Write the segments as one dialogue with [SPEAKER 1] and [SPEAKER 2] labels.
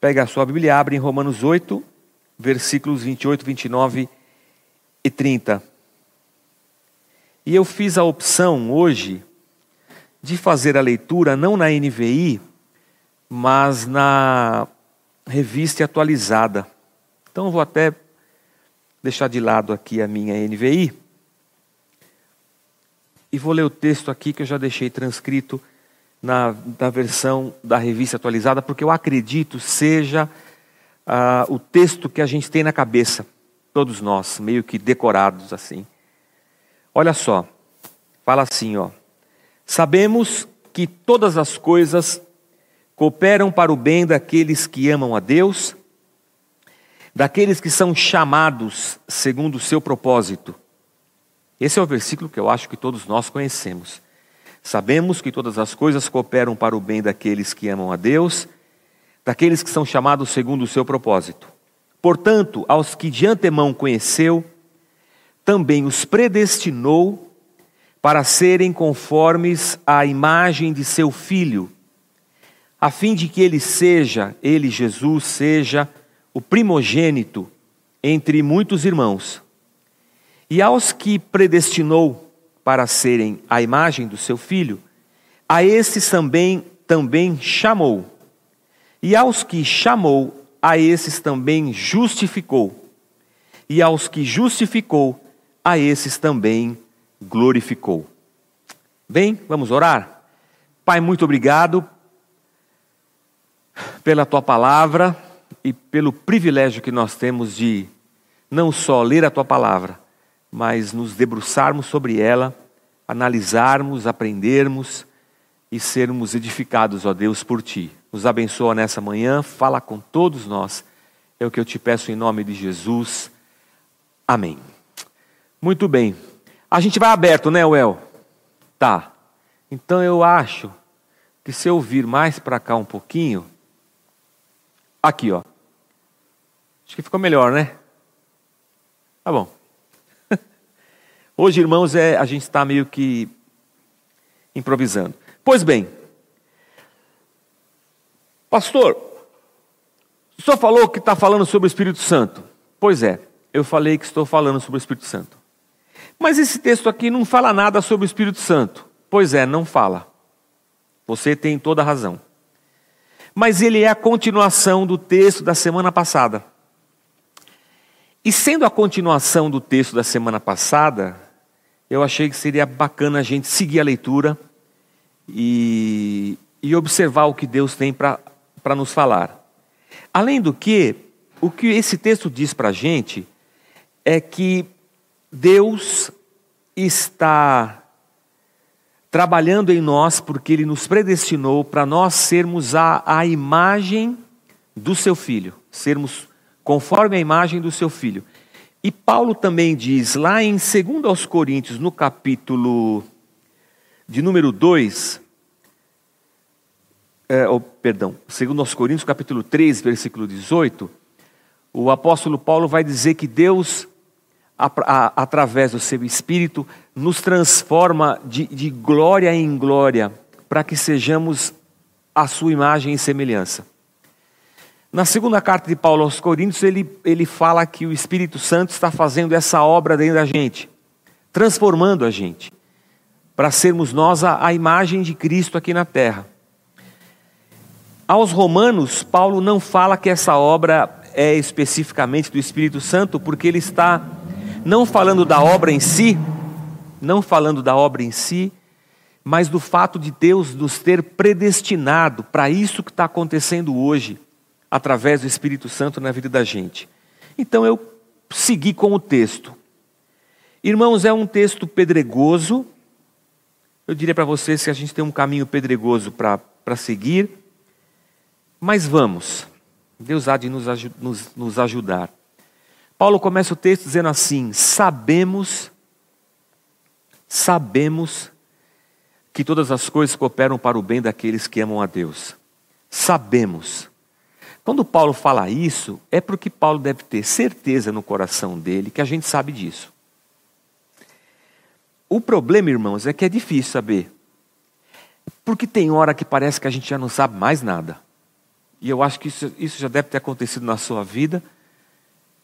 [SPEAKER 1] Pega a sua Bíblia abre em Romanos 8, versículos 28, 29 e 30. E eu fiz a opção hoje de fazer a leitura não na NVI, mas na revista atualizada. Então vou até deixar de lado aqui a minha NVI e vou ler o texto aqui que eu já deixei transcrito na, na versão da revista atualizada, porque eu acredito seja uh, o texto que a gente tem na cabeça, todos nós, meio que decorados assim. Olha só, fala assim, ó. Sabemos que todas as coisas cooperam para o bem daqueles que amam a Deus, daqueles que são chamados segundo o seu propósito. Esse é o versículo que eu acho que todos nós conhecemos. Sabemos que todas as coisas cooperam para o bem daqueles que amam a Deus, daqueles que são chamados segundo o seu propósito. Portanto, aos que de antemão conheceu, também os predestinou para serem conformes à imagem de seu filho, a fim de que ele seja, ele Jesus, seja o primogênito entre muitos irmãos. E aos que predestinou para serem a imagem do seu filho, a esses também também chamou. E aos que chamou, a esses também justificou. E aos que justificou, a esses também glorificou. Bem, vamos orar? Pai, muito obrigado pela tua palavra e pelo privilégio que nós temos de não só ler a tua palavra, mas nos debruçarmos sobre ela, analisarmos, aprendermos e sermos edificados, ó Deus, por ti. Nos abençoa nessa manhã, fala com todos nós. É o que eu te peço em nome de Jesus. Amém. Muito bem. A gente vai aberto, né, Well? Tá. Então eu acho que se eu vir mais para cá um pouquinho, aqui, ó. Acho que ficou melhor, né? Tá bom. Hoje, irmãos, é, a gente está meio que improvisando. Pois bem, pastor, o senhor falou que está falando sobre o Espírito Santo. Pois é, eu falei que estou falando sobre o Espírito Santo. Mas esse texto aqui não fala nada sobre o Espírito Santo. Pois é, não fala. Você tem toda a razão. Mas ele é a continuação do texto da semana passada. E sendo a continuação do texto da semana passada, eu achei que seria bacana a gente seguir a leitura e, e observar o que Deus tem para nos falar. Além do que, o que esse texto diz para a gente é que Deus está trabalhando em nós porque Ele nos predestinou para nós sermos a, a imagem do Seu Filho, sermos conforme a imagem do Seu Filho. E Paulo também diz lá em 2 aos Coríntios, no capítulo de número 2, é, oh, perdão, 2 aos Coríntios, capítulo 3, versículo 18, o apóstolo Paulo vai dizer que Deus através do seu Espírito, nos transforma de, de glória em glória, para que sejamos a sua imagem e semelhança. Na segunda carta de Paulo aos Coríntios, ele, ele fala que o Espírito Santo está fazendo essa obra dentro da gente, transformando a gente, para sermos nós a, a imagem de Cristo aqui na terra. Aos Romanos, Paulo não fala que essa obra é especificamente do Espírito Santo, porque ele está não falando da obra em si, não falando da obra em si, mas do fato de Deus nos ter predestinado para isso que está acontecendo hoje, através do Espírito Santo na vida da gente. Então eu segui com o texto. Irmãos, é um texto pedregoso. Eu diria para vocês que a gente tem um caminho pedregoso para seguir, mas vamos. Deus há de nos, nos, nos ajudar. Paulo começa o texto dizendo assim: Sabemos, sabemos que todas as coisas cooperam para o bem daqueles que amam a Deus. Sabemos. Quando Paulo fala isso, é porque Paulo deve ter certeza no coração dele que a gente sabe disso. O problema, irmãos, é que é difícil saber. Porque tem hora que parece que a gente já não sabe mais nada. e eu acho que isso, isso já deve ter acontecido na sua vida,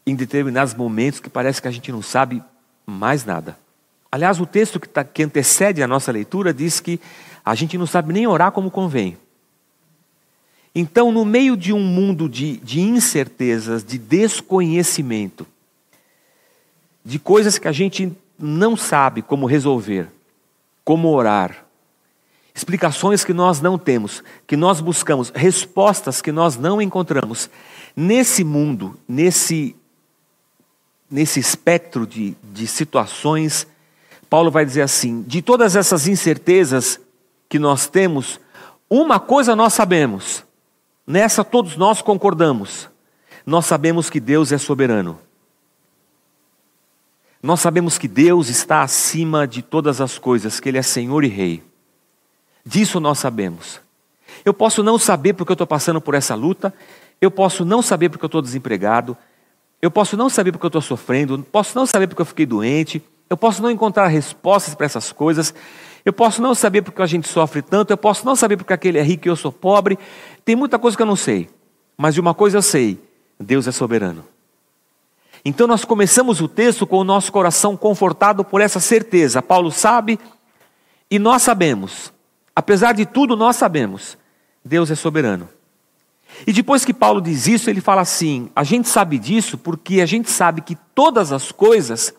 [SPEAKER 1] em determinados momentos que parece que a gente não sabe mais nada. Aliás, o texto que, tá, que antecede a nossa leitura diz que a gente não sabe nem orar como convém. Então, no meio de um mundo de, de incertezas, de desconhecimento, de coisas que a gente não sabe como resolver, como orar, explicações que nós não temos, que nós buscamos, respostas que nós não encontramos. Nesse mundo, nesse, nesse espectro de, de situações, Paulo vai dizer assim: de todas essas incertezas que nós temos, uma coisa nós sabemos, nessa todos nós concordamos. Nós sabemos que Deus é soberano. Nós sabemos que Deus está acima de todas as coisas, que Ele é Senhor e Rei. Disso nós sabemos. Eu posso não saber porque eu estou passando por essa luta, eu posso não saber porque eu estou desempregado, eu posso não saber porque eu estou sofrendo, posso não saber porque eu fiquei doente, eu posso não encontrar respostas para essas coisas, eu posso não saber porque a gente sofre tanto, eu posso não saber porque aquele é rico e eu sou pobre, tem muita coisa que eu não sei, mas de uma coisa eu sei: Deus é soberano. Então nós começamos o texto com o nosso coração confortado por essa certeza. Paulo sabe e nós sabemos Apesar de tudo, nós sabemos, Deus é soberano. E depois que Paulo diz isso, ele fala assim: a gente sabe disso porque a gente sabe que todas as coisas,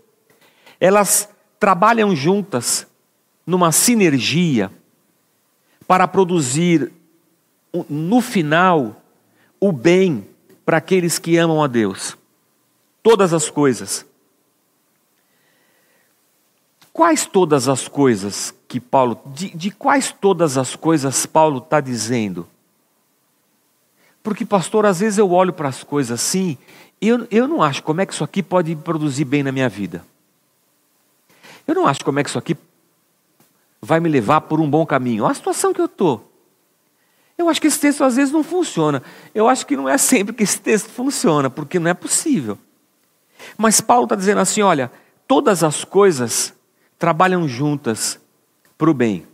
[SPEAKER 1] elas trabalham juntas, numa sinergia, para produzir, no final, o bem para aqueles que amam a Deus. Todas as coisas. Quais todas as coisas que Paulo, de, de quais todas as coisas Paulo está dizendo? Porque, pastor, às vezes eu olho para as coisas assim e eu, eu não acho como é que isso aqui pode produzir bem na minha vida. Eu não acho como é que isso aqui vai me levar por um bom caminho. Olha a situação que eu estou. Eu acho que esse texto às vezes não funciona. Eu acho que não é sempre que esse texto funciona, porque não é possível. Mas Paulo está dizendo assim: olha, todas as coisas trabalham juntas para o bem.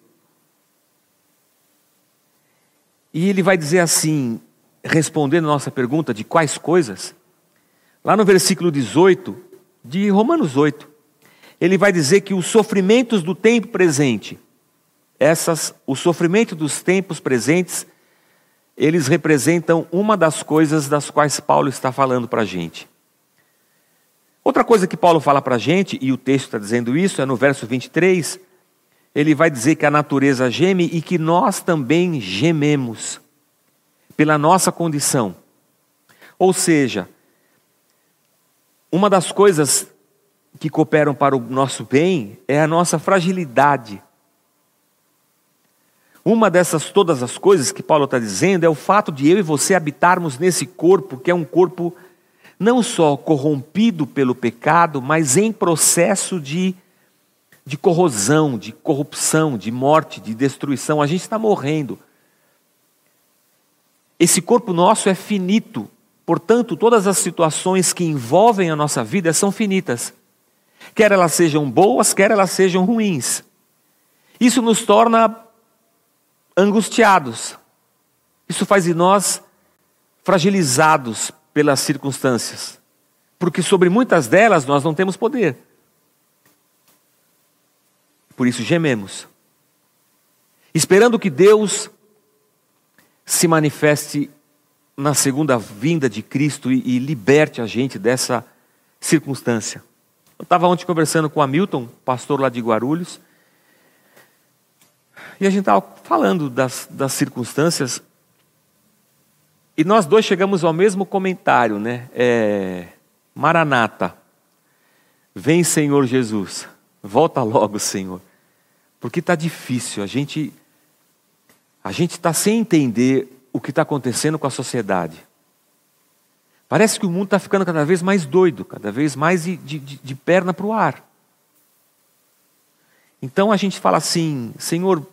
[SPEAKER 1] E ele vai dizer assim, respondendo a nossa pergunta de quais coisas, lá no versículo 18 de Romanos 8, ele vai dizer que os sofrimentos do tempo presente, essas, o sofrimento dos tempos presentes, eles representam uma das coisas das quais Paulo está falando para a gente. Outra coisa que Paulo fala para a gente, e o texto está dizendo isso, é no verso 23, ele vai dizer que a natureza geme e que nós também gememos pela nossa condição. Ou seja, uma das coisas que cooperam para o nosso bem é a nossa fragilidade. Uma dessas todas as coisas que Paulo está dizendo é o fato de eu e você habitarmos nesse corpo, que é um corpo não só corrompido pelo pecado, mas em processo de de corrosão, de corrupção, de morte, de destruição. A gente está morrendo. Esse corpo nosso é finito, portanto, todas as situações que envolvem a nossa vida são finitas. Quer elas sejam boas, quer elas sejam ruins. Isso nos torna angustiados. Isso faz de nós fragilizados pelas circunstâncias. Porque sobre muitas delas nós não temos poder. Por isso gememos, esperando que Deus se manifeste na segunda vinda de Cristo e, e liberte a gente dessa circunstância. Eu estava ontem conversando com o Hamilton, pastor lá de Guarulhos, e a gente estava falando das, das circunstâncias, e nós dois chegamos ao mesmo comentário, né? É, Maranata, vem Senhor Jesus. Volta logo, Senhor. Porque está difícil. A gente a gente está sem entender o que está acontecendo com a sociedade. Parece que o mundo está ficando cada vez mais doido, cada vez mais de, de, de perna para o ar. Então a gente fala assim: Senhor,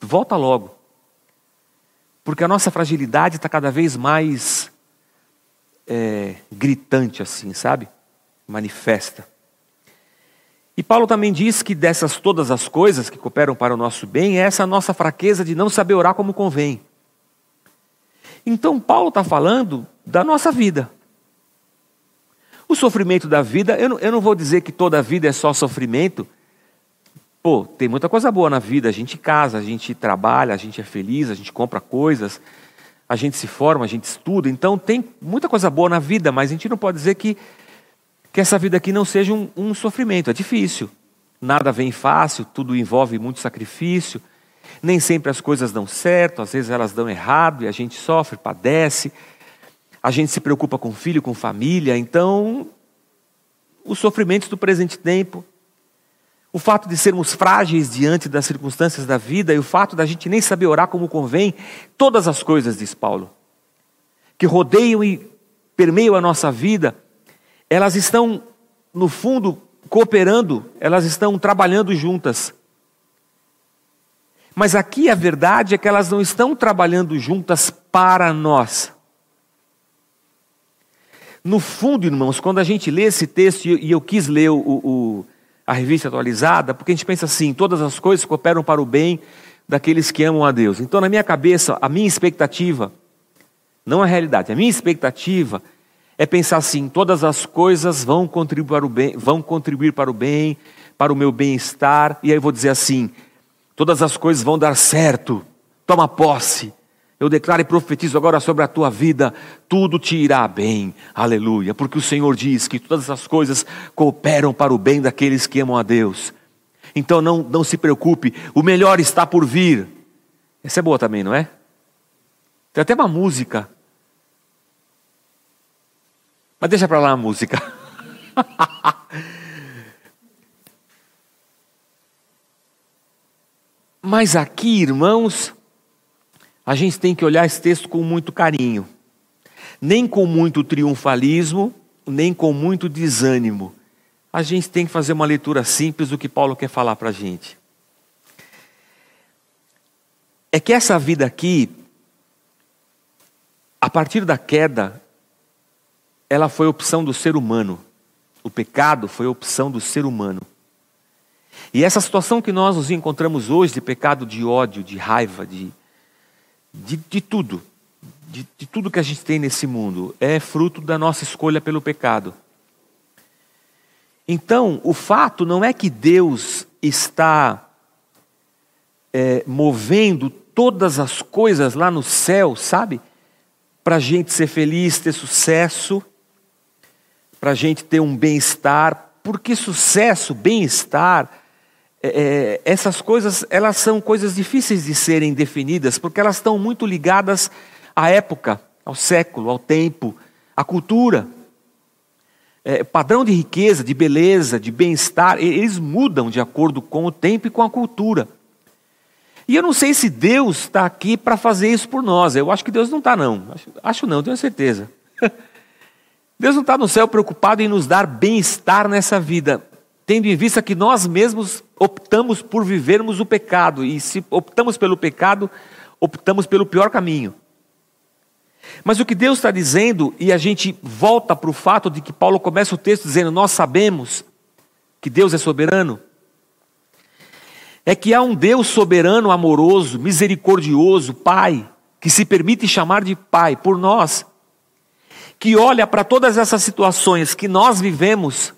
[SPEAKER 1] volta logo. Porque a nossa fragilidade está cada vez mais é, gritante, assim, sabe? Manifesta. E Paulo também diz que dessas todas as coisas que cooperam para o nosso bem, é essa nossa fraqueza de não saber orar como convém. Então, Paulo está falando da nossa vida. O sofrimento da vida, eu não, eu não vou dizer que toda a vida é só sofrimento. Pô, tem muita coisa boa na vida. A gente casa, a gente trabalha, a gente é feliz, a gente compra coisas, a gente se forma, a gente estuda. Então, tem muita coisa boa na vida, mas a gente não pode dizer que, que essa vida aqui não seja um, um sofrimento. É difícil. Nada vem fácil, tudo envolve muito sacrifício. Nem sempre as coisas dão certo, às vezes elas dão errado e a gente sofre, padece. A gente se preocupa com filho, com família. Então, os sofrimentos do presente tempo, o fato de sermos frágeis diante das circunstâncias da vida e o fato da gente nem saber orar como convém, todas as coisas, diz Paulo, que rodeiam e permeiam a nossa vida, elas estão, no fundo, cooperando, elas estão trabalhando juntas. Mas aqui a verdade é que elas não estão trabalhando juntas para nós. No fundo, irmãos, quando a gente lê esse texto, e eu quis ler o, o, a revista atualizada, porque a gente pensa assim: todas as coisas cooperam para o bem daqueles que amam a Deus. Então, na minha cabeça, a minha expectativa, não a realidade, a minha expectativa é pensar assim: todas as coisas vão contribuir para o bem, vão contribuir para o bem, para o meu bem-estar, e aí eu vou dizer assim: Todas as coisas vão dar certo. Toma posse. Eu declaro e profetizo agora sobre a tua vida, tudo te irá bem. Aleluia. Porque o Senhor diz que todas as coisas cooperam para o bem daqueles que amam a Deus. Então não, não se preocupe, o melhor está por vir. Essa é boa também, não é? Tem até uma música. Mas deixa para lá a música. Mas aqui, irmãos, a gente tem que olhar esse texto com muito carinho. Nem com muito triunfalismo, nem com muito desânimo. A gente tem que fazer uma leitura simples do que Paulo quer falar para a gente. É que essa vida aqui, a partir da queda, ela foi opção do ser humano. O pecado foi opção do ser humano. E essa situação que nós nos encontramos hoje de pecado, de ódio, de raiva, de, de, de tudo, de, de tudo que a gente tem nesse mundo, é fruto da nossa escolha pelo pecado. Então, o fato não é que Deus está é, movendo todas as coisas lá no céu, sabe? Para a gente ser feliz, ter sucesso, para a gente ter um bem-estar, porque sucesso, bem-estar, é, essas coisas elas são coisas difíceis de serem definidas, porque elas estão muito ligadas à época, ao século, ao tempo, à cultura. É, padrão de riqueza, de beleza, de bem-estar, eles mudam de acordo com o tempo e com a cultura. E eu não sei se Deus está aqui para fazer isso por nós. Eu acho que Deus não está, não. Acho, acho não, tenho certeza. Deus não está no céu preocupado em nos dar bem-estar nessa vida tendo em vista que nós mesmos optamos por vivermos o pecado, e se optamos pelo pecado, optamos pelo pior caminho. Mas o que Deus está dizendo, e a gente volta para o fato de que Paulo começa o texto dizendo: Nós sabemos que Deus é soberano, é que há um Deus soberano, amoroso, misericordioso, Pai, que se permite chamar de Pai por nós, que olha para todas essas situações que nós vivemos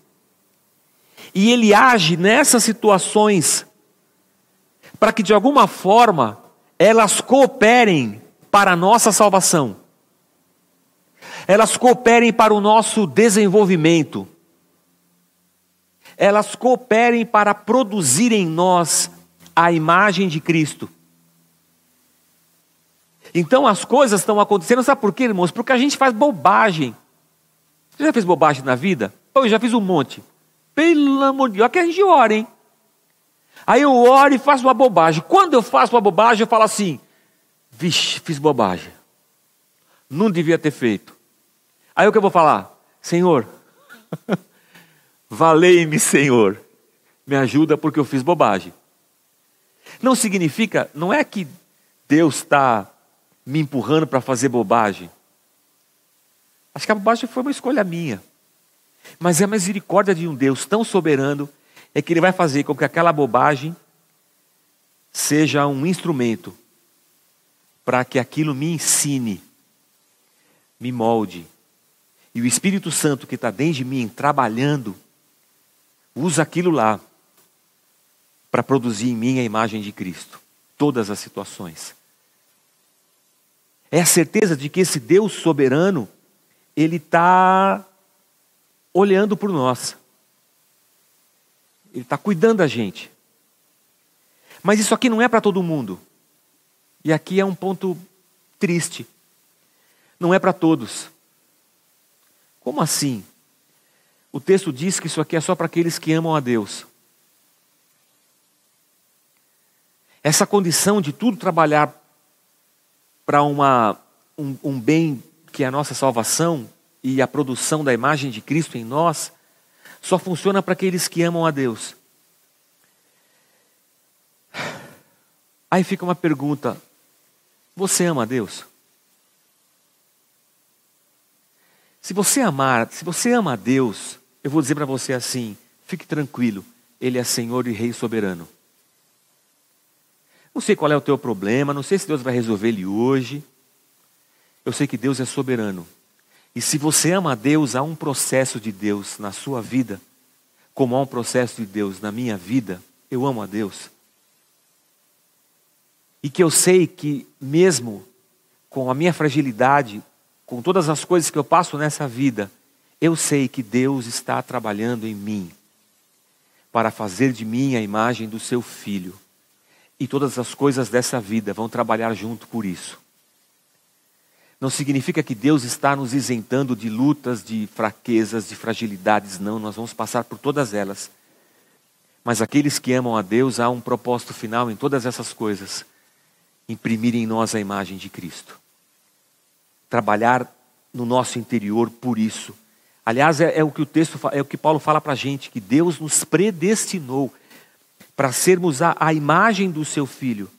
[SPEAKER 1] e ele age nessas situações para que de alguma forma elas cooperem para a nossa salvação. Elas cooperem para o nosso desenvolvimento. Elas cooperem para produzir em nós a imagem de Cristo. Então as coisas estão acontecendo, sabe por quê, irmãos? Porque a gente faz bobagem. Você já fez bobagem na vida? Eu já fiz um monte. Pelo amor de Deus, aqui a gente ora, hein? Aí eu oro e faço uma bobagem. Quando eu faço uma bobagem, eu falo assim: vixe, fiz bobagem. Não devia ter feito. Aí o que eu vou falar? Senhor, valei-me, Senhor. Me ajuda porque eu fiz bobagem. Não significa, não é que Deus está me empurrando para fazer bobagem. Acho que a bobagem foi uma escolha minha. Mas é a misericórdia de um Deus tão soberano é que ele vai fazer com que aquela bobagem seja um instrumento para que aquilo me ensine me molde. E o Espírito Santo que está dentro de mim, trabalhando, usa aquilo lá para produzir em mim a imagem de Cristo. Todas as situações. É a certeza de que esse Deus soberano, Ele está olhando por nós. Ele está cuidando da gente. Mas isso aqui não é para todo mundo. E aqui é um ponto triste. Não é para todos. Como assim? O texto diz que isso aqui é só para aqueles que amam a Deus. Essa condição de tudo trabalhar para um, um bem que é a nossa salvação e a produção da imagem de Cristo em nós, só funciona para aqueles que amam a Deus. Aí fica uma pergunta: você ama a Deus? Se você amar, se você ama a Deus, eu vou dizer para você assim: fique tranquilo, Ele é Senhor e Rei soberano. Não sei qual é o teu problema, não sei se Deus vai resolver ele hoje. Eu sei que Deus é soberano. E se você ama a Deus, há um processo de Deus na sua vida, como há um processo de Deus na minha vida. Eu amo a Deus. E que eu sei que, mesmo com a minha fragilidade, com todas as coisas que eu passo nessa vida, eu sei que Deus está trabalhando em mim para fazer de mim a imagem do seu filho. E todas as coisas dessa vida vão trabalhar junto por isso. Não significa que Deus está nos isentando de lutas, de fraquezas, de fragilidades, não, nós vamos passar por todas elas. Mas aqueles que amam a Deus, há um propósito final em todas essas coisas: imprimir em nós a imagem de Cristo trabalhar no nosso interior por isso. Aliás, é, é o que o texto é o que Paulo fala para a gente, que Deus nos predestinou para sermos a, a, imagem do seu filho.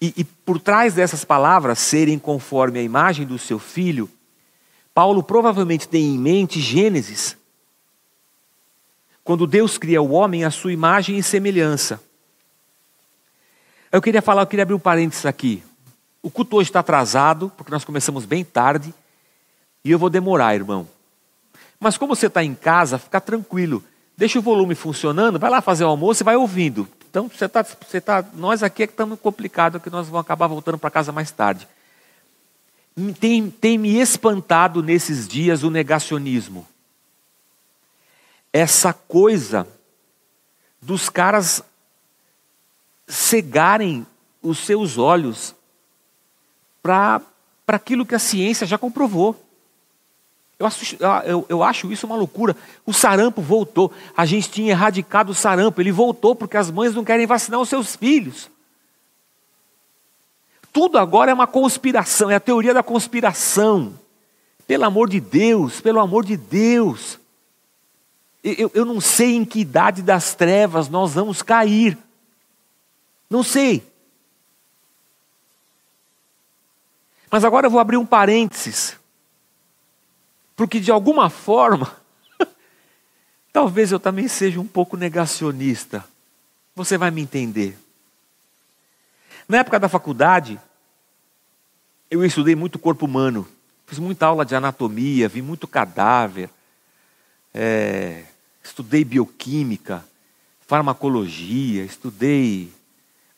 [SPEAKER 1] E, e por trás dessas palavras, serem conforme a imagem do seu filho, Paulo provavelmente tem em mente Gênesis, quando Deus cria o homem à sua imagem e semelhança. Eu queria falar, eu queria abrir um parênteses aqui. O culto hoje está atrasado, porque nós começamos bem tarde, e eu vou demorar, irmão. Mas como você está em casa, fica tranquilo. Deixa o volume funcionando, vai lá fazer o almoço e vai ouvindo. Então, você está, você tá, nós aqui é que estamos complicados, que nós vamos acabar voltando para casa mais tarde. Tem, tem me espantado nesses dias o negacionismo. Essa coisa dos caras cegarem os seus olhos para aquilo que a ciência já comprovou. Eu acho, eu, eu acho isso uma loucura. O sarampo voltou. A gente tinha erradicado o sarampo. Ele voltou porque as mães não querem vacinar os seus filhos. Tudo agora é uma conspiração, é a teoria da conspiração. Pelo amor de Deus, pelo amor de Deus. Eu, eu não sei em que idade das trevas nós vamos cair. Não sei. Mas agora eu vou abrir um parênteses. Porque de alguma forma, talvez eu também seja um pouco negacionista. Você vai me entender. Na época da faculdade, eu estudei muito corpo humano. Fiz muita aula de anatomia, vi muito cadáver. É, estudei bioquímica, farmacologia, estudei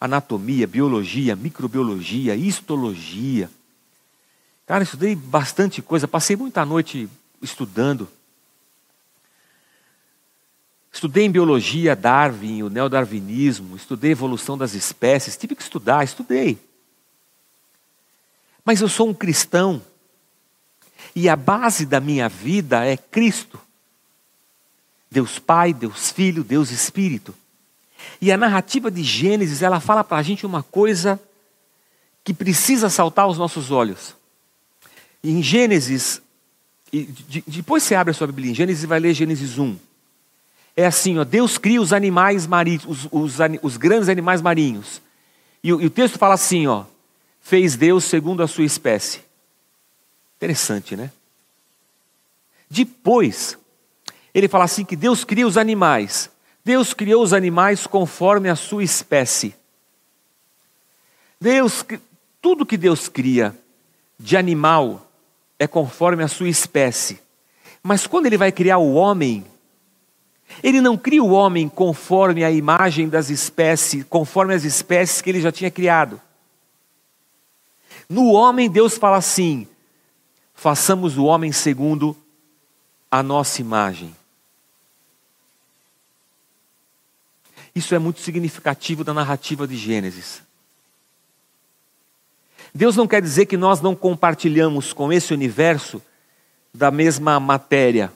[SPEAKER 1] anatomia, biologia, microbiologia, histologia. Cara, estudei bastante coisa, passei muita noite estudando. Estudei em biologia, Darwin, o neodarwinismo, estudei evolução das espécies, tive que estudar, estudei. Mas eu sou um cristão e a base da minha vida é Cristo. Deus Pai, Deus Filho, Deus Espírito. E a narrativa de Gênesis, ela fala para a gente uma coisa que precisa saltar aos nossos olhos. Em Gênesis, depois você abre a sua Bíblia em Gênesis e vai ler Gênesis 1. É assim, ó, Deus cria os animais marinhos, os, os, os grandes animais marinhos. E, e, o texto fala assim, ó, fez Deus segundo a sua espécie. Interessante, né? Depois, ele fala assim que Deus cria os animais. Deus criou os animais conforme a sua espécie. Deus, tudo que Deus cria de animal é conforme a sua espécie. Mas quando ele vai criar o homem, ele não cria o homem conforme a imagem das espécies, conforme as espécies que ele já tinha criado. No homem, Deus fala assim: façamos o homem segundo a nossa imagem. Isso é muito significativo da narrativa de Gênesis. Deus não quer dizer que nós não compartilhamos com esse universo da mesma matéria.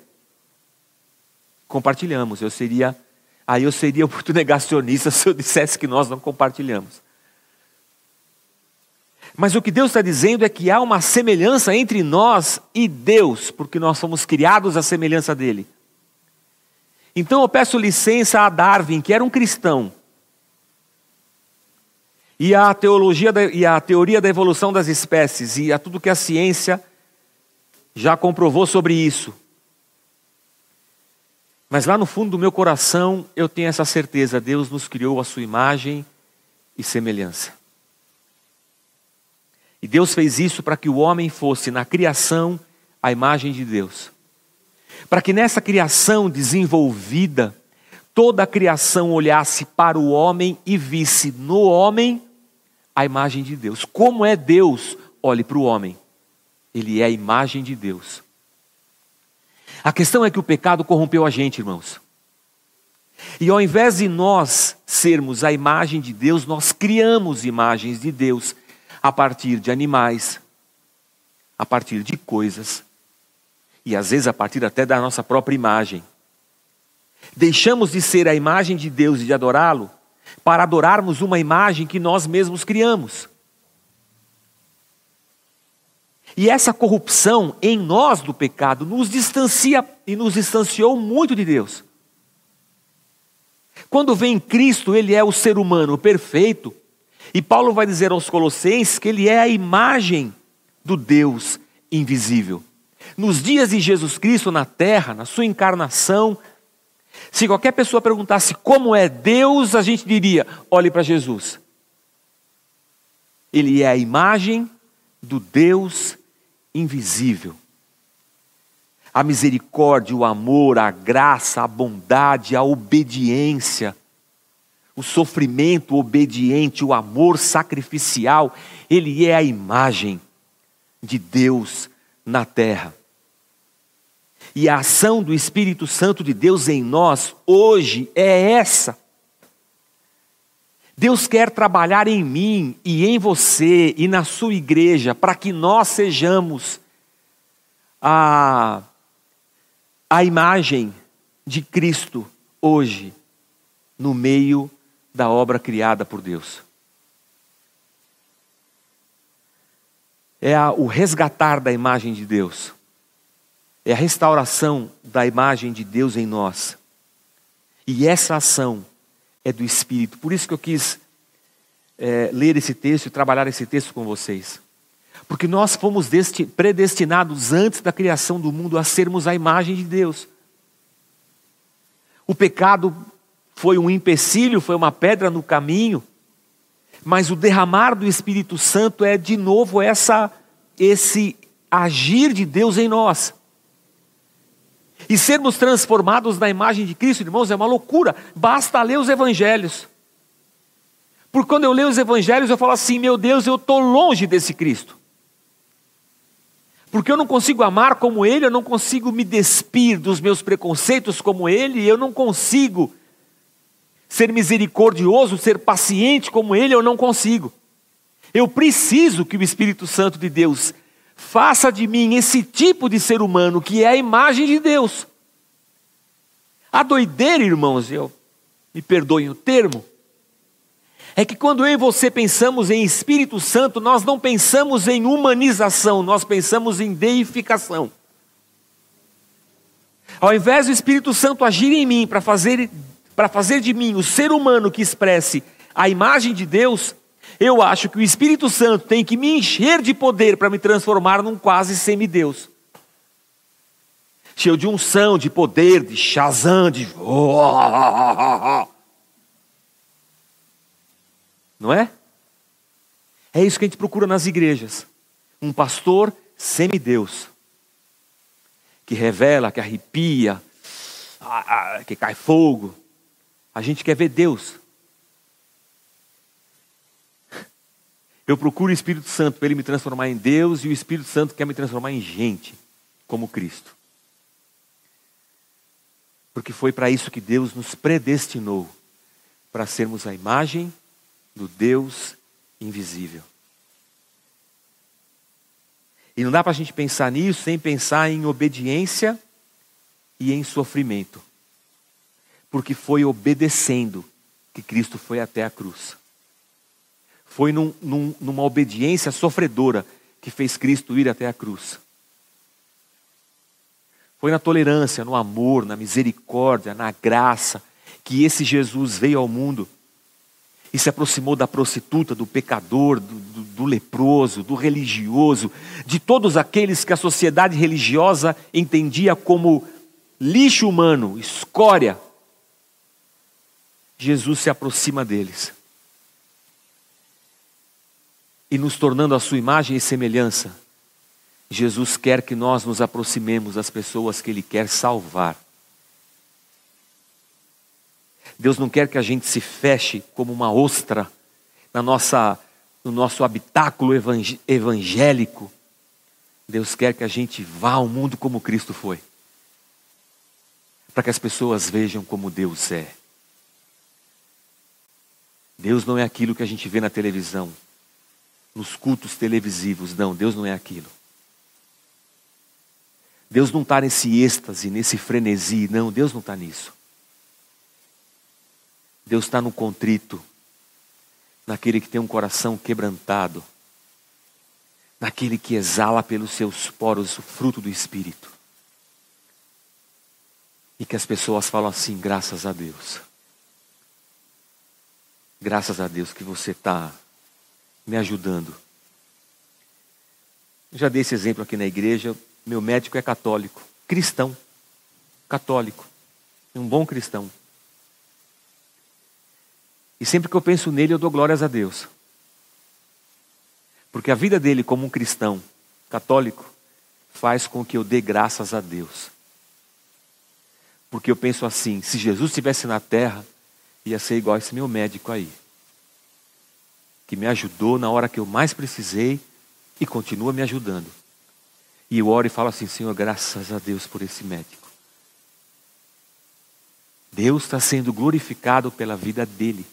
[SPEAKER 1] Compartilhamos. Eu seria, aí eu seria muito negacionista se eu dissesse que nós não compartilhamos. Mas o que Deus está dizendo é que há uma semelhança entre nós e Deus, porque nós fomos criados à semelhança dele. Então eu peço licença a Darwin, que era um cristão, e a teologia da, e a teoria da evolução das espécies e a tudo que a ciência já comprovou sobre isso. Mas lá no fundo do meu coração eu tenho essa certeza: Deus nos criou a sua imagem e semelhança. E Deus fez isso para que o homem fosse, na criação, a imagem de Deus. Para que nessa criação desenvolvida, toda a criação olhasse para o homem e visse no homem a imagem de Deus. Como é Deus? Olhe para o homem. Ele é a imagem de Deus. A questão é que o pecado corrompeu a gente, irmãos. E ao invés de nós sermos a imagem de Deus, nós criamos imagens de Deus a partir de animais, a partir de coisas, e às vezes a partir até da nossa própria imagem. Deixamos de ser a imagem de Deus e de adorá-lo para adorarmos uma imagem que nós mesmos criamos. E essa corrupção em nós do pecado nos distancia e nos distanciou muito de Deus. Quando vem Cristo, ele é o ser humano perfeito, e Paulo vai dizer aos Colossenses que ele é a imagem do Deus invisível. Nos dias de Jesus Cristo na terra, na sua encarnação, se qualquer pessoa perguntasse como é Deus, a gente diria: olhe para Jesus. Ele é a imagem do Deus invisível. A misericórdia, o amor, a graça, a bondade, a obediência, o sofrimento obediente, o amor sacrificial, ele é a imagem de Deus na terra. E a ação do Espírito Santo de Deus em nós hoje é essa. Deus quer trabalhar em mim e em você e na sua igreja para que nós sejamos a, a imagem de Cristo hoje no meio da obra criada por Deus. É a, o resgatar da imagem de Deus é a restauração da imagem de Deus em nós. E essa ação é do Espírito. Por isso que eu quis é, ler esse texto e trabalhar esse texto com vocês. Porque nós fomos predestinados antes da criação do mundo a sermos a imagem de Deus. O pecado foi um empecilho, foi uma pedra no caminho, mas o derramar do Espírito Santo é de novo essa esse agir de Deus em nós. E sermos transformados na imagem de Cristo, irmãos, é uma loucura. Basta ler os evangelhos. Porque quando eu leio os evangelhos, eu falo assim: meu Deus, eu estou longe desse Cristo. Porque eu não consigo amar como Ele, eu não consigo me despir dos meus preconceitos como Ele, eu não consigo ser misericordioso, ser paciente como Ele, eu não consigo. Eu preciso que o Espírito Santo de Deus faça de mim esse tipo de ser humano que é a imagem de Deus. A doideira, irmãos, eu me perdoem o termo, é que quando eu e você pensamos em Espírito Santo, nós não pensamos em humanização, nós pensamos em deificação. Ao invés do Espírito Santo agir em mim para fazer, para fazer de mim o ser humano que expresse a imagem de Deus, eu acho que o Espírito Santo tem que me encher de poder para me transformar num quase semideus. Cheio de unção, de poder, de chazã, de. Não é? É isso que a gente procura nas igrejas. Um pastor semideus. que revela, que arrepia, que cai fogo. A gente quer ver Deus. Eu procuro o Espírito Santo para ele me transformar em Deus e o Espírito Santo quer me transformar em gente, como Cristo. Porque foi para isso que Deus nos predestinou para sermos a imagem do Deus invisível. E não dá para a gente pensar nisso sem pensar em obediência e em sofrimento. Porque foi obedecendo que Cristo foi até a cruz. Foi num, num, numa obediência sofredora que fez Cristo ir até a cruz. Foi na tolerância, no amor, na misericórdia, na graça que esse Jesus veio ao mundo e se aproximou da prostituta, do pecador, do, do, do, leproso, do religioso, de todos aqueles que a sociedade religiosa entendia como lixo humano, escória. Jesus se aproxima deles e nos tornando a sua imagem e semelhança, Jesus quer que nós nos aproximemos das pessoas que Ele quer salvar. Deus não quer que a gente se feche como uma ostra na nossa, no nosso habitáculo evangélico. Deus quer que a gente vá ao mundo como Cristo foi, para que as pessoas vejam como Deus é. Deus não é aquilo que a gente vê na televisão nos cultos televisivos. Não, Deus não é aquilo. Deus não está nesse êxtase, nesse frenesi. Não, Deus não está nisso. Deus está no contrito, naquele que tem um coração quebrantado, naquele que exala pelos seus poros o fruto do Espírito. E que as pessoas falam assim: graças a Deus. Graças a Deus que você está me ajudando. Já dei esse exemplo aqui na igreja. Meu médico é católico, cristão, católico, um bom cristão. E sempre que eu penso nele, eu dou glórias a Deus. Porque a vida dele, como um cristão católico, faz com que eu dê graças a Deus. Porque eu penso assim: se Jesus estivesse na terra, ia ser igual esse meu médico aí que me ajudou na hora que eu mais precisei e continua me ajudando. E eu oro e falo assim: Senhor, graças a Deus por esse médico. Deus está sendo glorificado pela vida dele.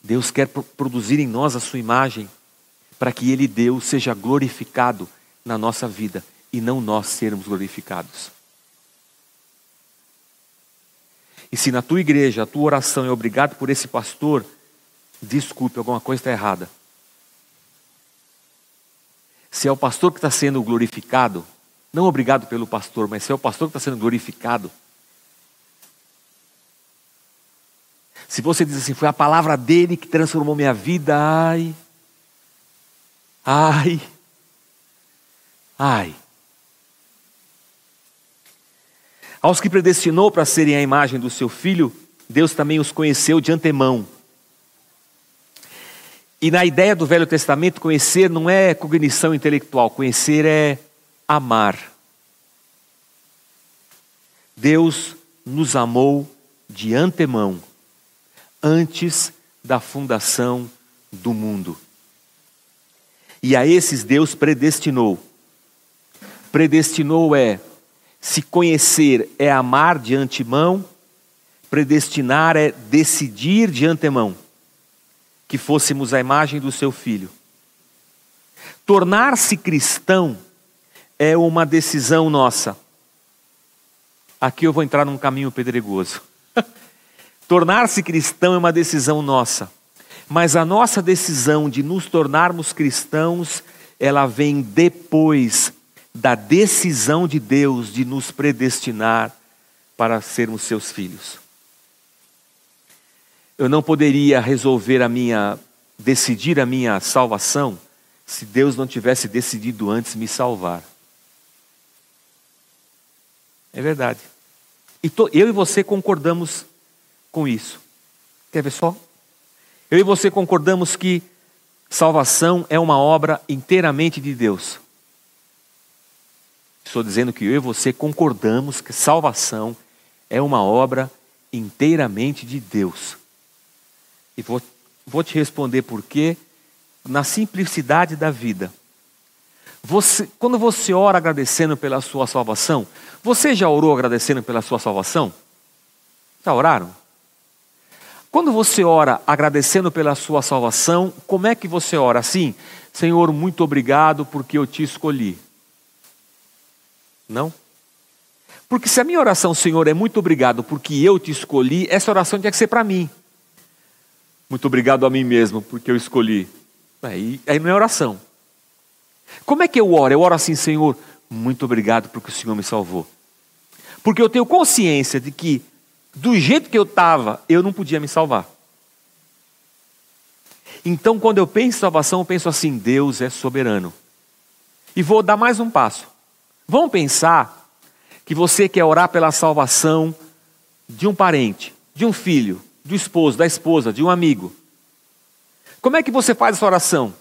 [SPEAKER 1] Deus quer produzir em nós a sua imagem, para que Ele, Deus, seja glorificado na nossa vida e não nós sermos glorificados. E se na tua igreja a tua oração é obrigado por esse pastor, desculpe, alguma coisa está errada. Se é o pastor que está sendo glorificado, não obrigado pelo pastor, mas se é o pastor que está sendo glorificado, se você diz assim, foi a palavra dele que transformou minha vida, ai, ai, ai. Aos que predestinou para serem a imagem do seu filho, Deus também os conheceu de antemão. E na ideia do Velho Testamento, conhecer não é cognição intelectual, conhecer é amar. Deus nos amou de antemão, antes da fundação do mundo. E a esses Deus predestinou. Predestinou é se conhecer é amar de antemão, predestinar é decidir de antemão que fôssemos a imagem do seu filho. Tornar-se cristão é uma decisão nossa. Aqui eu vou entrar num caminho pedregoso. Tornar-se cristão é uma decisão nossa. Mas a nossa decisão de nos tornarmos cristãos, ela vem depois da decisão de Deus de nos predestinar para sermos seus filhos. Eu não poderia resolver a minha, decidir a minha salvação, se Deus não tivesse decidido antes me salvar. É verdade. E to, eu e você concordamos com isso. Quer ver só? Eu e você concordamos que salvação é uma obra inteiramente de Deus. Estou dizendo que eu e você concordamos que salvação é uma obra inteiramente de Deus. E vou, vou te responder por quê, na simplicidade da vida. Você, quando você ora agradecendo pela sua salvação, você já orou agradecendo pela sua salvação? Já oraram? Quando você ora agradecendo pela sua salvação, como é que você ora assim? Senhor, muito obrigado porque eu te escolhi. Não? Porque se a minha oração, Senhor, é muito obrigado porque eu te escolhi, essa oração tinha que ser para mim. Muito obrigado a mim mesmo porque eu escolhi. Aí, aí não é oração. Como é que eu oro? Eu oro assim, Senhor, muito obrigado porque o Senhor me salvou. Porque eu tenho consciência de que, do jeito que eu estava, eu não podia me salvar. Então, quando eu penso em salvação, eu penso assim: Deus é soberano. E vou dar mais um passo. Vamos pensar que você quer orar pela salvação de um parente, de um filho, do esposo, da esposa, de um amigo. Como é que você faz essa oração?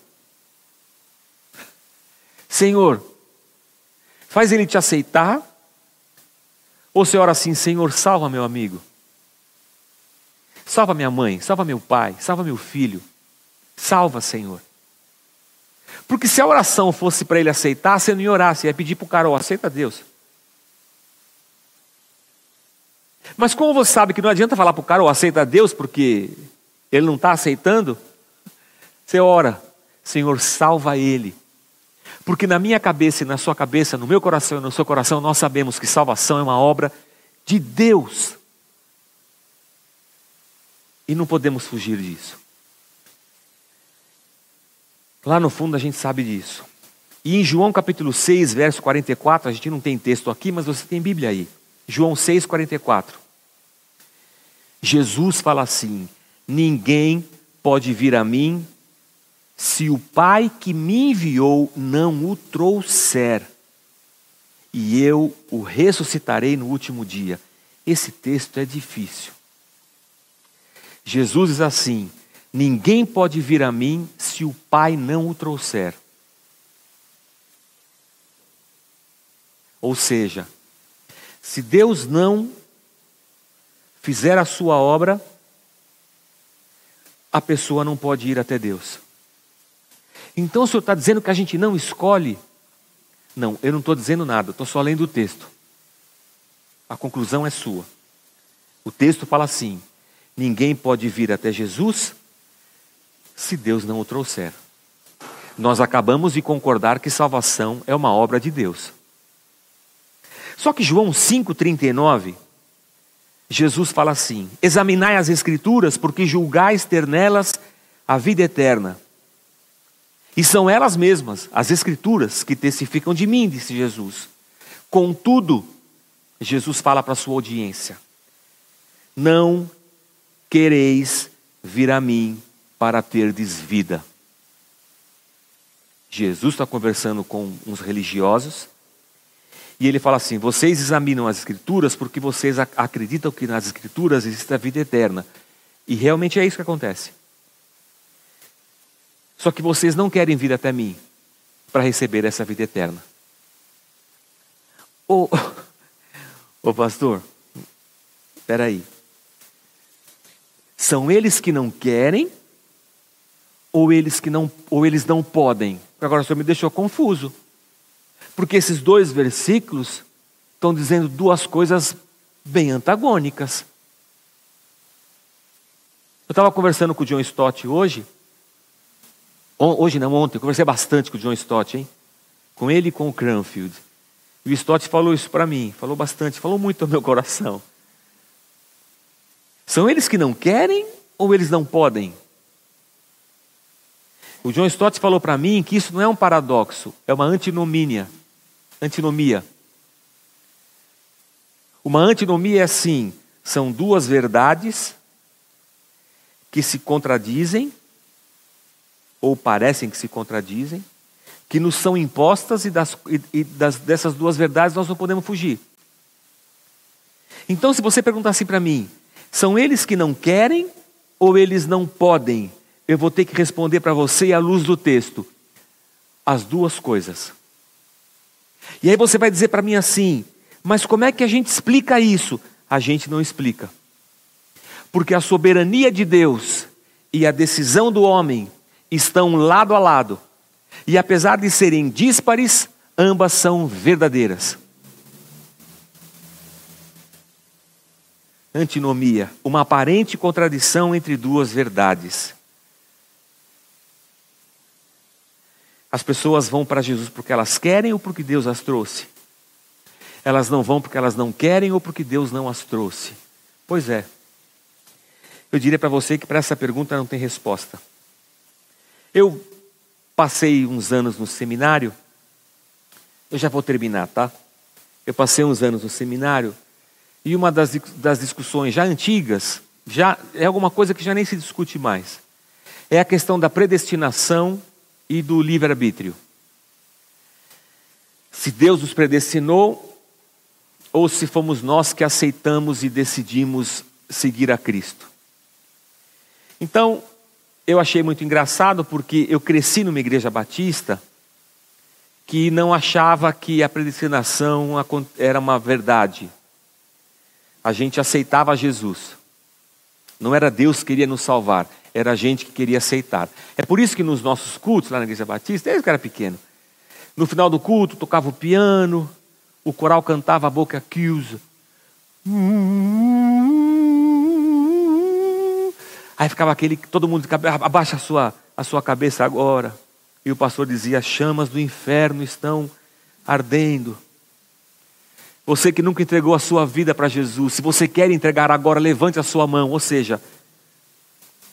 [SPEAKER 1] Senhor, faz ele te aceitar? Ou você ora assim, Senhor, salva meu amigo? Salva minha mãe, salva meu pai, salva meu filho. Salva, Senhor. Porque se a oração fosse para ele aceitar, você não ia orar, você ia pedir para o cara, oh, aceita Deus. Mas como você sabe que não adianta falar para o cara, oh, aceita Deus, porque ele não está aceitando, você ora, Senhor, salva ele. Porque na minha cabeça e na sua cabeça, no meu coração e no seu coração, nós sabemos que salvação é uma obra de Deus. E não podemos fugir disso. Lá no fundo a gente sabe disso. E em João capítulo 6, verso 44, a gente não tem texto aqui, mas você tem Bíblia aí. João 6, 44. Jesus fala assim: Ninguém pode vir a mim se o Pai que me enviou não o trouxer, e eu o ressuscitarei no último dia. Esse texto é difícil. Jesus diz assim: Ninguém pode vir a mim se o Pai não o trouxer. Ou seja, se Deus não fizer a sua obra, a pessoa não pode ir até Deus. Então o senhor está dizendo que a gente não escolhe? Não, eu não estou dizendo nada, estou só lendo o texto. A conclusão é sua. O texto fala assim: ninguém pode vir até Jesus se Deus não o trouxer. Nós acabamos de concordar que salvação é uma obra de Deus. Só que João 5,39, Jesus fala assim: Examinai as Escrituras, porque julgais ter nelas a vida eterna e são elas mesmas, as Escrituras, que testificam de mim, disse Jesus. Contudo, Jesus fala para a sua audiência: Não quereis vir a mim para terdes vida. Jesus está conversando com uns religiosos e ele fala assim: Vocês examinam as Escrituras porque vocês acreditam que nas Escrituras existe a vida eterna. E realmente é isso que acontece. Só que vocês não querem vir até mim para receber essa vida eterna. Ô, ô pastor, espera aí. São eles que não querem ou eles que não ou eles não podem? Agora senhor me deixou confuso. Porque esses dois versículos estão dizendo duas coisas bem antagônicas. Eu estava conversando com o John Stott hoje, Hoje não, ontem, eu conversei bastante com o John Stott, hein? Com ele e com o Cranfield. E o Stott falou isso para mim, falou bastante, falou muito ao meu coração. São eles que não querem ou eles não podem? O John Stott falou para mim que isso não é um paradoxo, é uma antinomia. Antinomia. Uma antinomia é assim: são duas verdades que se contradizem ou parecem que se contradizem, que nos são impostas e, das, e das, dessas duas verdades nós não podemos fugir. Então, se você perguntar assim para mim, são eles que não querem ou eles não podem? Eu vou ter que responder para você à luz do texto: as duas coisas. E aí você vai dizer para mim assim: mas como é que a gente explica isso? A gente não explica. Porque a soberania de Deus e a decisão do homem estão lado a lado. E apesar de serem díspares, ambas são verdadeiras. Antinomia, uma aparente contradição entre duas verdades. As pessoas vão para Jesus porque elas querem ou porque Deus as trouxe? Elas não vão porque elas não querem ou porque Deus não as trouxe? Pois é. Eu diria para você que para essa pergunta não tem resposta. Eu passei uns anos no seminário, eu já vou terminar, tá? Eu passei uns anos no seminário e uma das, das discussões já antigas, já é alguma coisa que já nem se discute mais, é a questão da predestinação e do livre-arbítrio. Se Deus nos predestinou ou se fomos nós que aceitamos e decidimos seguir a Cristo. Então, eu achei muito engraçado porque eu cresci numa igreja batista que não achava que a predestinação era uma verdade. A gente aceitava Jesus. Não era Deus que queria nos salvar, era a gente que queria aceitar. É por isso que nos nossos cultos, lá na Igreja Batista, desde que era pequeno, no final do culto tocava o piano, o coral cantava a boca accusa. Aí ficava aquele, todo mundo abaixa a sua, a sua cabeça agora. E o pastor dizia: as chamas do inferno estão ardendo. Você que nunca entregou a sua vida para Jesus, se você quer entregar agora, levante a sua mão. Ou seja,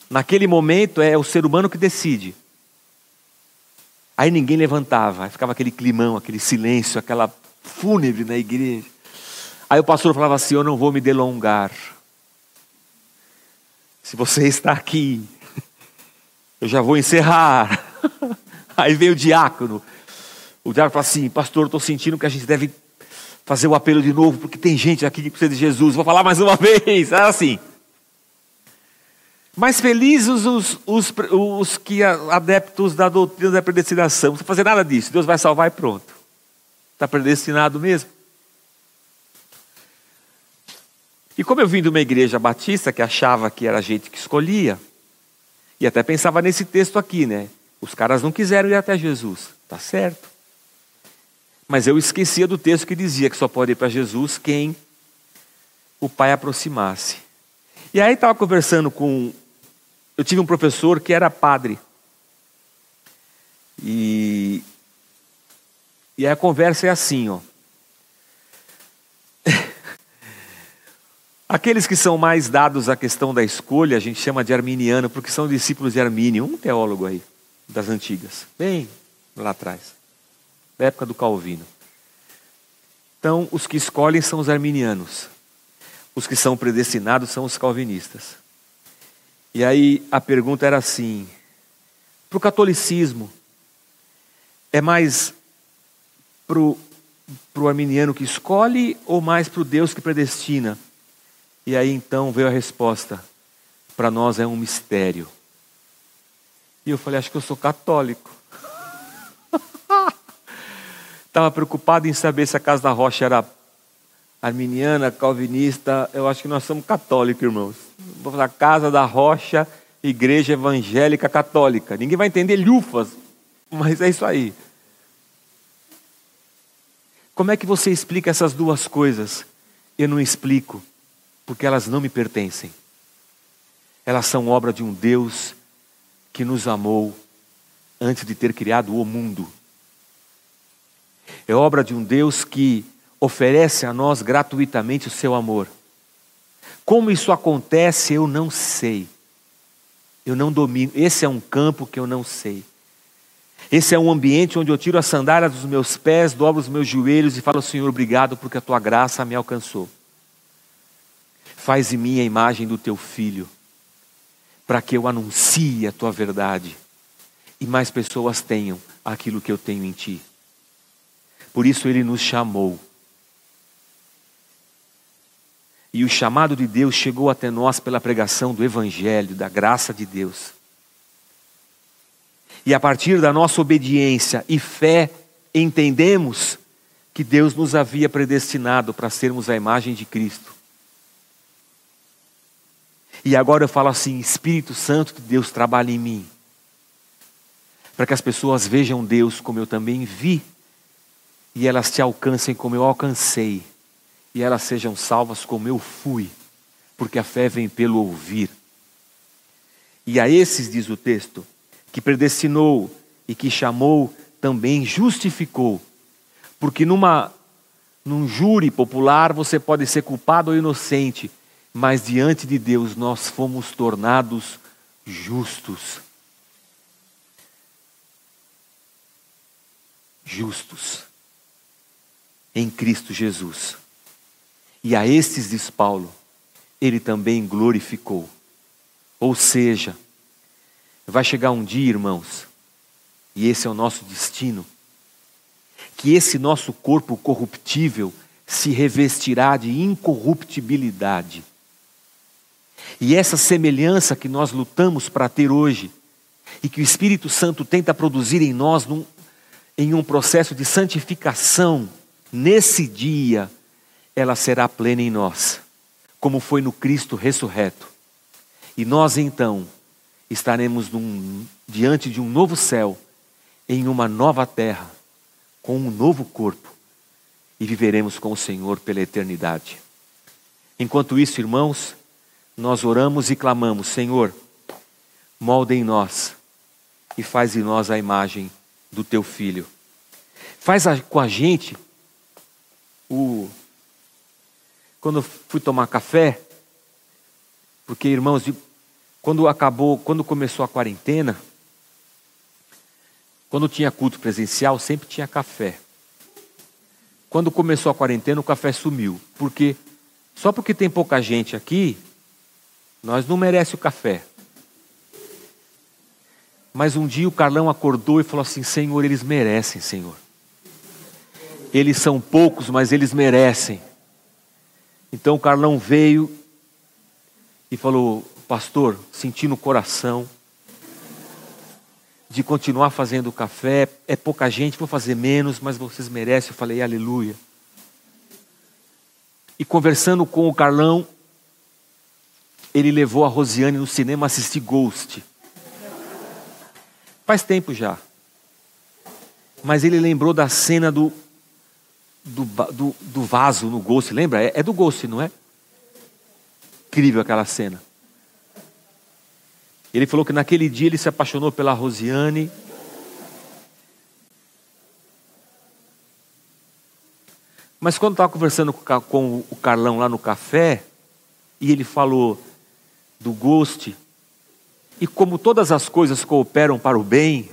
[SPEAKER 1] Naquele momento é o ser humano que decide. Aí ninguém levantava, aí ficava aquele climão, aquele silêncio, aquela fúnebre na igreja. Aí o pastor falava assim: Eu não vou me delongar. Se você está aqui, eu já vou encerrar. Aí veio o diácono. O diácono falou assim: Pastor, estou sentindo que a gente deve fazer o apelo de novo, porque tem gente aqui que precisa de Jesus. Vou falar mais uma vez. É assim. Mais felizes os, os, os que adeptos da doutrina da predestinação. Não precisa fazer nada disso. Deus vai salvar e pronto. Está predestinado mesmo. E como eu vim de uma igreja batista que achava que era a gente que escolhia, e até pensava nesse texto aqui, né? Os caras não quiseram ir até Jesus. Tá certo. Mas eu esquecia do texto que dizia que só pode ir para Jesus quem o Pai aproximasse. E aí estava conversando com eu tive um professor que era padre. E, e a conversa é assim, ó. Aqueles que são mais dados à questão da escolha, a gente chama de arminiano, porque são discípulos de Armínio, um teólogo aí, das antigas, bem lá atrás, da época do Calvino. Então, os que escolhem são os arminianos, os que são predestinados são os calvinistas. E aí a pergunta era assim: para o catolicismo, é mais para o arminiano que escolhe ou mais para o Deus que predestina? E aí então veio a resposta: para nós é um mistério. E eu falei: acho que eu sou católico. Estava preocupado em saber se a Casa da Rocha era arminiana, calvinista, eu acho que nós somos católicos, irmãos. Vou falar Casa da Rocha, Igreja Evangélica Católica. Ninguém vai entender lufas, mas é isso aí. Como é que você explica essas duas coisas? Eu não explico, porque elas não me pertencem. Elas são obra de um Deus que nos amou antes de ter criado o mundo. É obra de um Deus que oferece a nós gratuitamente o seu amor. Como isso acontece, eu não sei. Eu não domino. Esse é um campo que eu não sei. Esse é um ambiente onde eu tiro a sandália dos meus pés, dobro os meus joelhos e falo, Senhor, obrigado porque a tua graça me alcançou. Faz em mim a imagem do teu filho, para que eu anuncie a tua verdade e mais pessoas tenham aquilo que eu tenho em ti. Por isso ele nos chamou e o chamado de Deus chegou até nós pela pregação do Evangelho, da graça de Deus. E a partir da nossa obediência e fé, entendemos que Deus nos havia predestinado para sermos a imagem de Cristo. E agora eu falo assim: Espírito Santo de Deus trabalha em mim, para que as pessoas vejam Deus como eu também vi, e elas te alcancem como eu alcancei, e elas sejam salvas como eu fui, porque a fé vem pelo ouvir. E a esses, diz o texto, que predestinou e que chamou, também justificou. Porque numa, num júri popular você pode ser culpado ou inocente, mas diante de Deus nós fomos tornados justos. Justos em Cristo Jesus. E a estes, diz Paulo, ele também glorificou. Ou seja, vai chegar um dia, irmãos, e esse é o nosso destino, que esse nosso corpo corruptível se revestirá de incorruptibilidade. E essa semelhança que nós lutamos para ter hoje, e que o Espírito Santo tenta produzir em nós num, em um processo de santificação, nesse dia, ela será plena em nós, como foi no Cristo ressurreto. E nós então estaremos num, diante de um novo céu, em uma nova terra, com um novo corpo, e viveremos com o Senhor pela eternidade. Enquanto isso, irmãos, nós oramos e clamamos: Senhor, molde em nós e faz em nós a imagem do teu filho. Faz a, com a gente o. Quando eu fui tomar café, porque irmãos, quando acabou, quando começou a quarentena, quando tinha culto presencial, sempre tinha café. Quando começou a quarentena, o café sumiu. Porque só porque tem pouca gente aqui, nós não merece o café. Mas um dia o Carlão acordou e falou assim: Senhor, eles merecem, Senhor. Eles são poucos, mas eles merecem. Então o Carlão veio e falou: pastor, senti no coração de continuar fazendo café. É pouca gente, vou fazer menos, mas vocês merecem. Eu falei, aleluia. E conversando com o Carlão, ele levou a Rosiane no cinema assistir Ghost. Faz tempo já. Mas ele lembrou da cena do, do, do, do vaso no Ghost, lembra? É, é do Ghost, não é? Incrível aquela cena. Ele falou que naquele dia ele se apaixonou pela Rosiane. Mas quando estava conversando com o Carlão lá no café, e ele falou do Ghost, e como todas as coisas cooperam para o bem,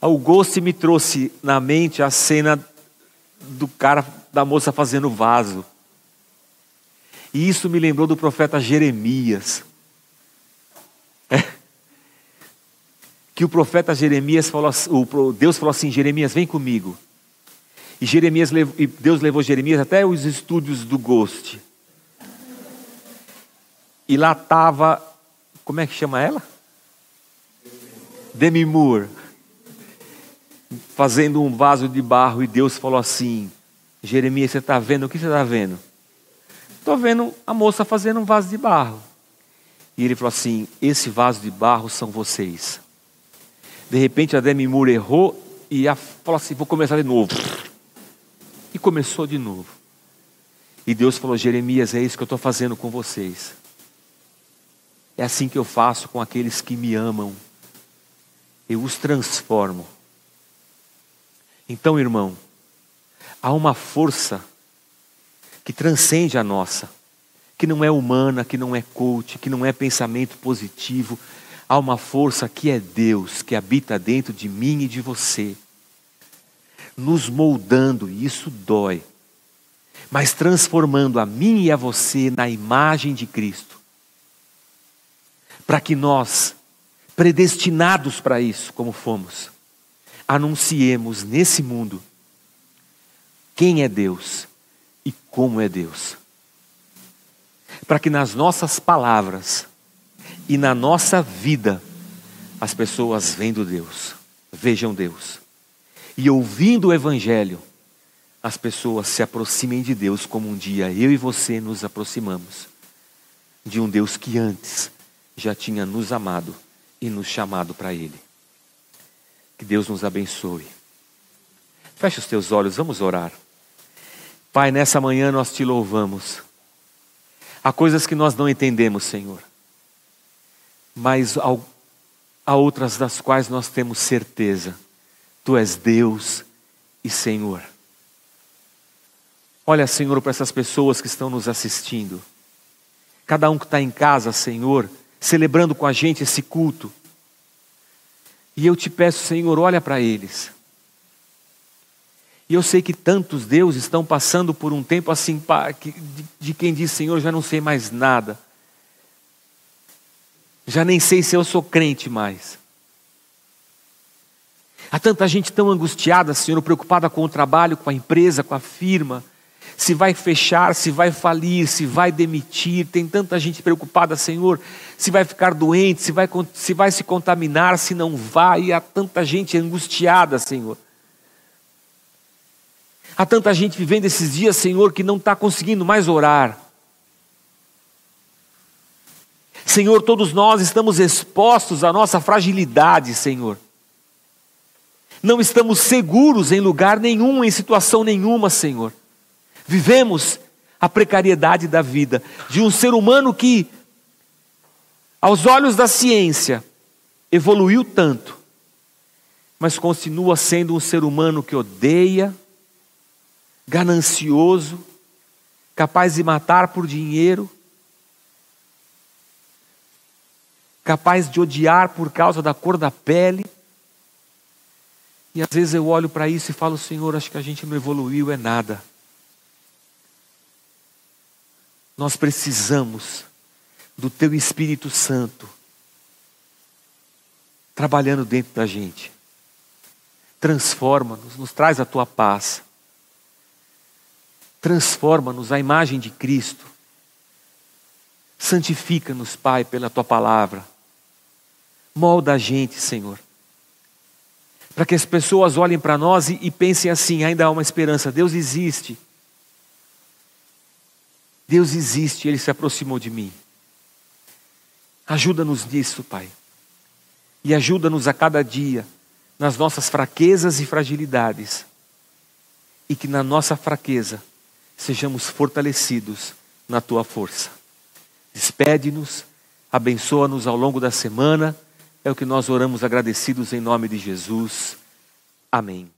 [SPEAKER 1] o Ghost me trouxe na mente a cena do cara, da moça fazendo vaso. E isso me lembrou do profeta Jeremias. É. Que o profeta Jeremias falou, Deus falou assim: Jeremias, vem comigo. E Jeremias e Deus levou Jeremias até os estúdios do Ghost. E lá estava, como é que chama ela? Demi Moore. Fazendo um vaso de barro, e Deus falou assim: Jeremias, você está vendo? O que você está vendo? Estou vendo a moça fazendo um vaso de barro. E ele falou assim: Esse vaso de barro são vocês. De repente a Demi Moore errou e falou assim: Vou começar de novo. E começou de novo. E Deus falou: Jeremias, é isso que eu estou fazendo com vocês. É assim que eu faço com aqueles que me amam. Eu os transformo. Então, irmão, há uma força que transcende a nossa que não é humana, que não é coach, que não é pensamento positivo. Há uma força que é Deus, que habita dentro de mim e de você, nos moldando, e isso dói, mas transformando a mim e a você na imagem de Cristo, para que nós, predestinados para isso, como fomos, anunciemos nesse mundo quem é Deus e como é Deus para que nas nossas palavras e na nossa vida as pessoas vendo Deus, vejam Deus. e ouvindo o Evangelho, as pessoas se aproximem de Deus como um dia eu e você nos aproximamos de um Deus que antes já tinha nos amado e nos chamado para Ele. Que Deus nos abençoe. Feche os teus olhos, vamos orar. Pai, nessa manhã nós te louvamos. Há coisas que nós não entendemos, Senhor, mas há outras das quais nós temos certeza. Tu és Deus e Senhor. Olha, Senhor, para essas pessoas que estão nos assistindo. Cada um que está em casa, Senhor, celebrando com a gente esse culto. E eu te peço, Senhor, olha para eles. E eu sei que tantos Deus estão passando por um tempo assim, de quem diz, Senhor, já não sei mais nada. Já nem sei se eu sou crente mais. Há tanta gente tão angustiada, Senhor, preocupada com o trabalho, com a empresa, com a firma se vai fechar, se vai falir, se vai demitir. Tem tanta gente preocupada, Senhor, se vai ficar doente, se vai, se vai se contaminar, se não vai. Há tanta gente angustiada, Senhor. Há tanta gente vivendo esses dias, Senhor, que não está conseguindo mais orar. Senhor, todos nós estamos expostos à nossa fragilidade, Senhor. Não estamos seguros em lugar nenhum, em situação nenhuma, Senhor. Vivemos a precariedade da vida de um ser humano que, aos olhos da ciência, evoluiu tanto, mas continua sendo um ser humano que odeia, ganancioso, capaz de matar por dinheiro, capaz de odiar por causa da cor da pele. E às vezes eu olho para isso e falo, Senhor, acho que a gente não evoluiu é nada. Nós precisamos do Teu Espírito Santo trabalhando dentro da gente. Transforma-nos, nos traz a Tua paz. Transforma-nos à imagem de Cristo. Santifica-nos, Pai, pela Tua palavra. Molda a gente, Senhor. Para que as pessoas olhem para nós e, e pensem assim: ainda há uma esperança, Deus existe. Deus existe, Ele se aproximou de mim. Ajuda-nos nisso, Pai. E ajuda-nos a cada dia nas nossas fraquezas e fragilidades. E que na nossa fraqueza sejamos fortalecidos na tua força. Despede-nos, abençoa-nos ao longo da semana. É o que nós oramos agradecidos em nome de Jesus. Amém.